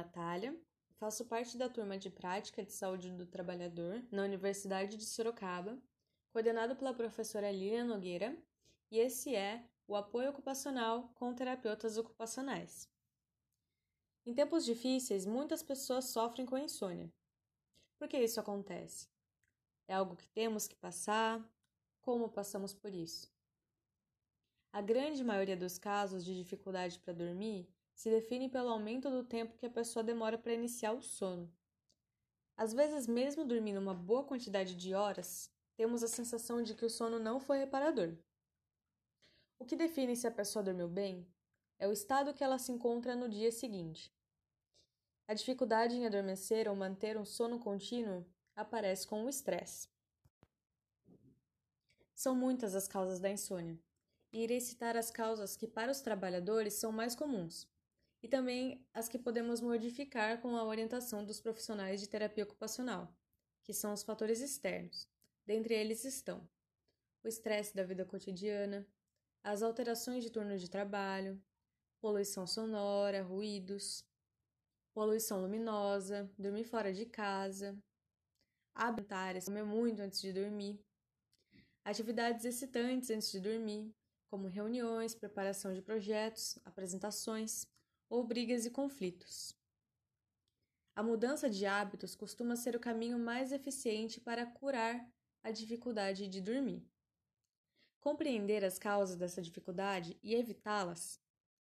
Natália, faço parte da turma de Prática de Saúde do Trabalhador na Universidade de Sorocaba, coordenado pela professora Lilian Nogueira, e esse é o apoio ocupacional com terapeutas ocupacionais. Em tempos difíceis, muitas pessoas sofrem com insônia. Por que isso acontece? É algo que temos que passar? Como passamos por isso? A grande maioria dos casos de dificuldade para dormir se define pelo aumento do tempo que a pessoa demora para iniciar o sono. Às vezes, mesmo dormindo uma boa quantidade de horas, temos a sensação de que o sono não foi reparador. O que define se a pessoa dormiu bem é o estado que ela se encontra no dia seguinte. A dificuldade em adormecer ou manter um sono contínuo aparece com o estresse. São muitas as causas da insônia, e irei citar as causas que para os trabalhadores são mais comuns, e também as que podemos modificar com a orientação dos profissionais de terapia ocupacional, que são os fatores externos. Dentre eles estão o estresse da vida cotidiana, as alterações de turno de trabalho, poluição sonora, ruídos, poluição luminosa, dormir fora de casa, hábitos comer muito antes de dormir, atividades excitantes antes de dormir, como reuniões, preparação de projetos, apresentações ou brigas e conflitos. A mudança de hábitos costuma ser o caminho mais eficiente para curar a dificuldade de dormir. Compreender as causas dessa dificuldade e evitá-las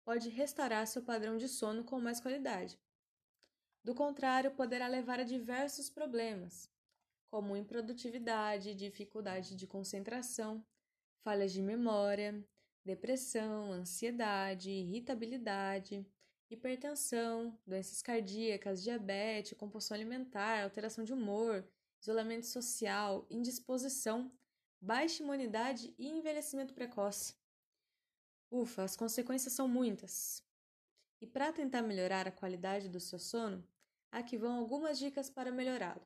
pode restaurar seu padrão de sono com mais qualidade. Do contrário, poderá levar a diversos problemas, como improdutividade, dificuldade de concentração, falhas de memória, depressão, ansiedade, irritabilidade, hipertensão, doenças cardíacas, diabetes, compulsão alimentar, alteração de humor, isolamento social, indisposição baixa imunidade e envelhecimento precoce. Ufa, as consequências são muitas. E para tentar melhorar a qualidade do seu sono, aqui vão algumas dicas para melhorá-lo.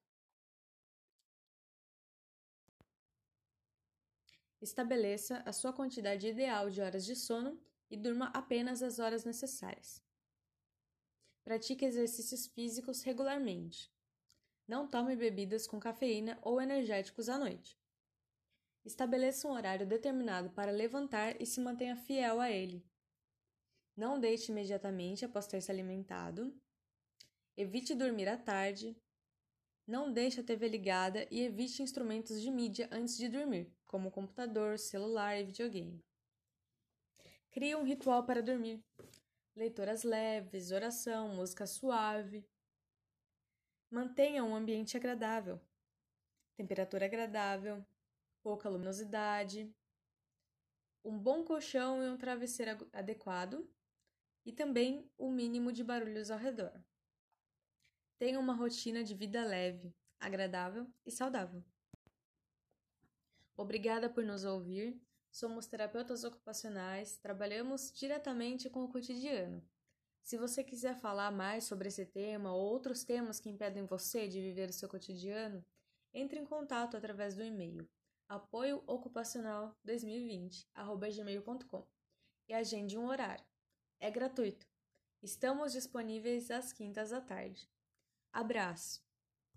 Estabeleça a sua quantidade ideal de horas de sono e durma apenas as horas necessárias. Pratique exercícios físicos regularmente. Não tome bebidas com cafeína ou energéticos à noite. Estabeleça um horário determinado para levantar e se mantenha fiel a ele. Não deite imediatamente após ter se alimentado. Evite dormir à tarde. Não deixe a TV ligada e evite instrumentos de mídia antes de dormir, como computador, celular e videogame. Crie um ritual para dormir. Leituras leves, oração, música suave. Mantenha um ambiente agradável. Temperatura agradável, pouca luminosidade, um bom colchão e um travesseiro adequado e também o mínimo de barulhos ao redor. Tenha uma rotina de vida leve, agradável e saudável. Obrigada por nos ouvir. Somos terapeutas ocupacionais, trabalhamos diretamente com o cotidiano. Se você quiser falar mais sobre esse tema ou outros temas que impedem você de viver o seu cotidiano, entre em contato através do e-mail apoio ocupacional 2020@gmail.com e agende um horário. É gratuito. Estamos disponíveis às quintas à tarde. Abraço.